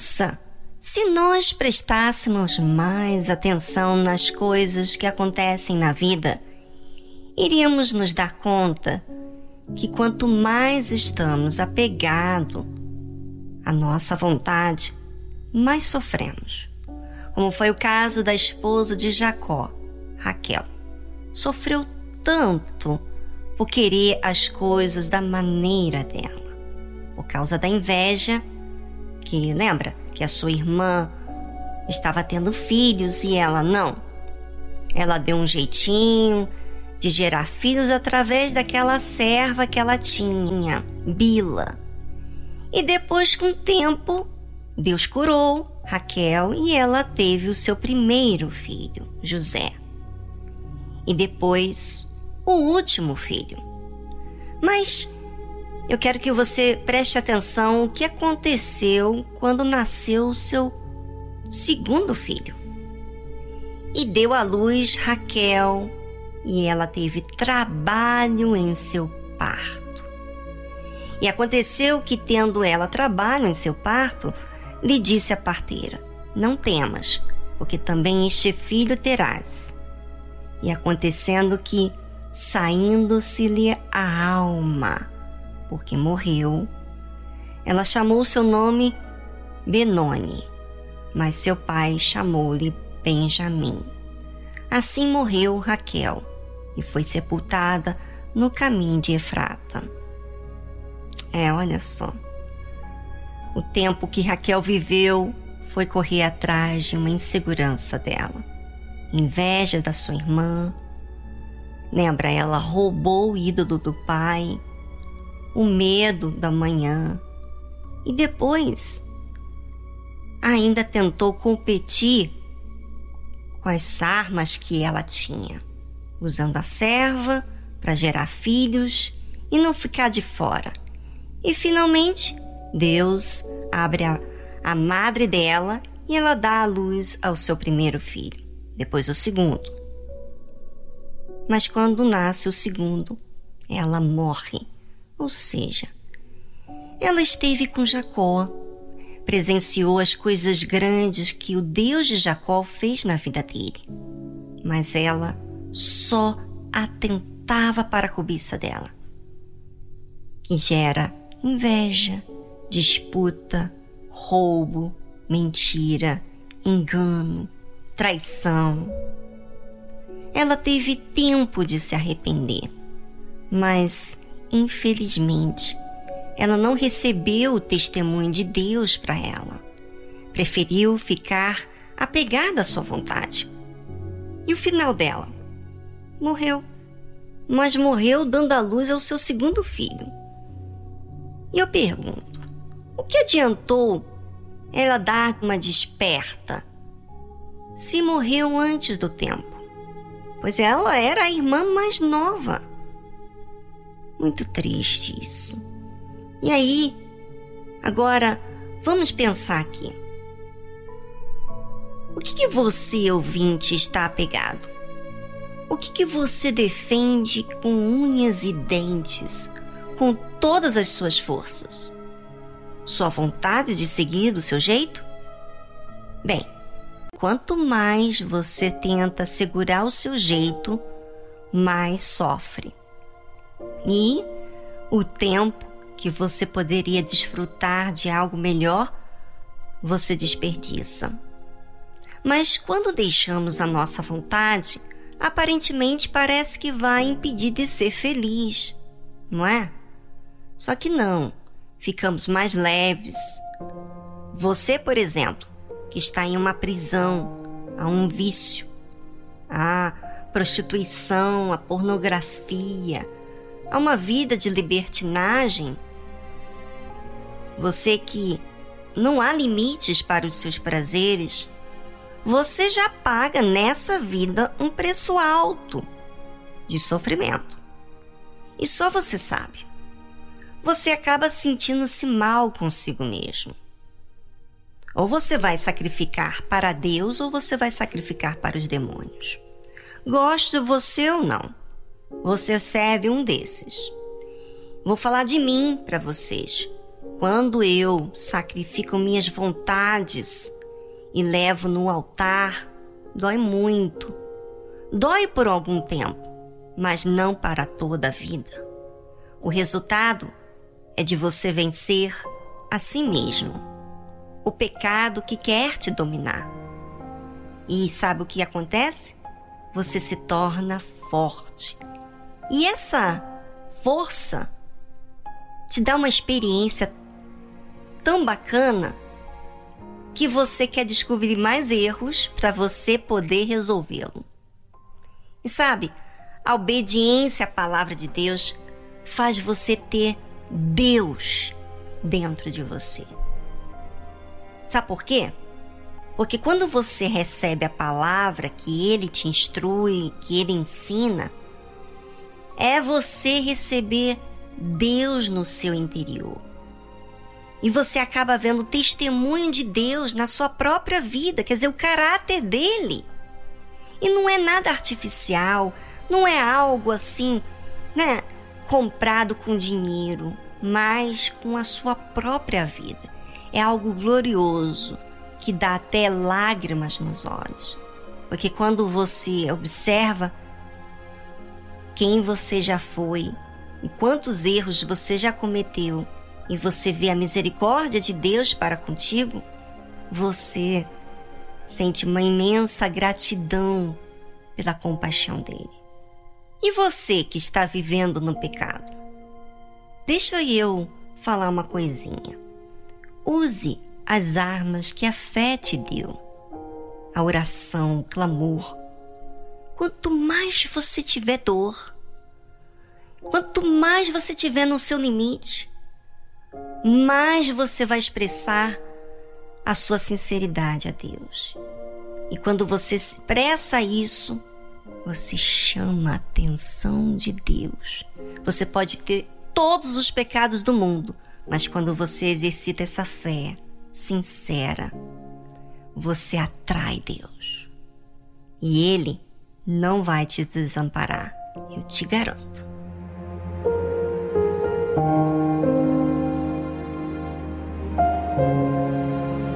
Ouça, se nós prestássemos mais atenção nas coisas que acontecem na vida, iríamos nos dar conta que quanto mais estamos apegados à nossa vontade, mais sofremos. Como foi o caso da esposa de Jacó, Raquel. Sofreu tanto por querer as coisas da maneira dela, por causa da inveja, que lembra que a sua irmã estava tendo filhos e ela não. Ela deu um jeitinho, de gerar filhos através daquela serva que ela tinha, Bila. E depois, com o tempo, Deus curou Raquel e ela teve o seu primeiro filho, José. E depois, o último filho. Mas eu quero que você preste atenção o que aconteceu quando nasceu o seu segundo filho. E deu à luz Raquel, e ela teve trabalho em seu parto. E aconteceu que, tendo ela trabalho em seu parto, lhe disse a parteira: Não temas, porque também este filho terás. E acontecendo que, saindo-se-lhe a alma, porque morreu, ela chamou seu nome Benoni, mas seu pai chamou-lhe Benjamim. Assim morreu Raquel e foi sepultada no caminho de Efrata. É, olha só. O tempo que Raquel viveu foi correr atrás de uma insegurança dela, inveja da sua irmã. Lembra, ela roubou o ídolo do pai, o medo da manhã e depois ainda tentou competir com as armas que ela tinha usando a serva para gerar filhos e não ficar de fora. E finalmente, Deus abre a, a madre dela e ela dá a luz ao seu primeiro filho, depois o segundo. Mas quando nasce o segundo, ela morre, ou seja, ela esteve com Jacó, presenciou as coisas grandes que o Deus de Jacó fez na vida dele. Mas ela só atentava para a cobiça dela, que gera inveja, disputa, roubo, mentira, engano, traição. Ela teve tempo de se arrepender, mas, infelizmente, ela não recebeu o testemunho de Deus para ela. Preferiu ficar apegada à sua vontade. E o final dela? morreu. Mas morreu dando à luz ao seu segundo filho. E eu pergunto: o que adiantou ela dar uma desperta se morreu antes do tempo? Pois ela era a irmã mais nova. Muito triste isso. E aí, agora vamos pensar aqui. O que, que você, ouvinte, está apegado? O que, que você defende com unhas e dentes, com todas as suas forças? Sua vontade de seguir do seu jeito? Bem, quanto mais você tenta segurar o seu jeito, mais sofre. E o tempo que você poderia desfrutar de algo melhor, você desperdiça. Mas quando deixamos a nossa vontade, aparentemente parece que vai impedir de ser feliz, não é? Só que não, ficamos mais leves. Você, por exemplo, que está em uma prisão, a um vício, a prostituição, a pornografia, a uma vida de libertinagem, você que não há limites para os seus prazeres, você já paga nessa vida um preço alto de sofrimento. E só você sabe. Você acaba sentindo-se mal consigo mesmo. Ou você vai sacrificar para Deus ou você vai sacrificar para os demônios. Goste você ou não, você serve um desses. Vou falar de mim para vocês. Quando eu sacrifico minhas vontades e levo no altar, dói muito. Dói por algum tempo, mas não para toda a vida. O resultado é de você vencer a si mesmo, o pecado que quer te dominar. E sabe o que acontece? Você se torna forte. E essa força te dá uma experiência tão bacana que você quer descobrir mais erros para você poder resolvê-lo. E sabe, a obediência à palavra de Deus faz você ter Deus dentro de você. Sabe por quê? Porque quando você recebe a palavra que ele te instrui, que ele ensina, é você receber Deus no seu interior. E você acaba vendo o testemunho de Deus na sua própria vida, quer dizer, o caráter dele. E não é nada artificial, não é algo assim, né, comprado com dinheiro, mas com a sua própria vida. É algo glorioso que dá até lágrimas nos olhos. Porque quando você observa quem você já foi e quantos erros você já cometeu e você vê a misericórdia de Deus para contigo, você sente uma imensa gratidão pela compaixão dele. E você que está vivendo no pecado? Deixa eu falar uma coisinha. Use as armas que a fé te deu. A oração, o clamor. Quanto mais você tiver dor, quanto mais você tiver no seu limite, mais você vai expressar a sua sinceridade a Deus. E quando você expressa isso, você chama a atenção de Deus. Você pode ter todos os pecados do mundo, mas quando você exercita essa fé sincera, você atrai Deus. E Ele não vai te desamparar, eu te garanto.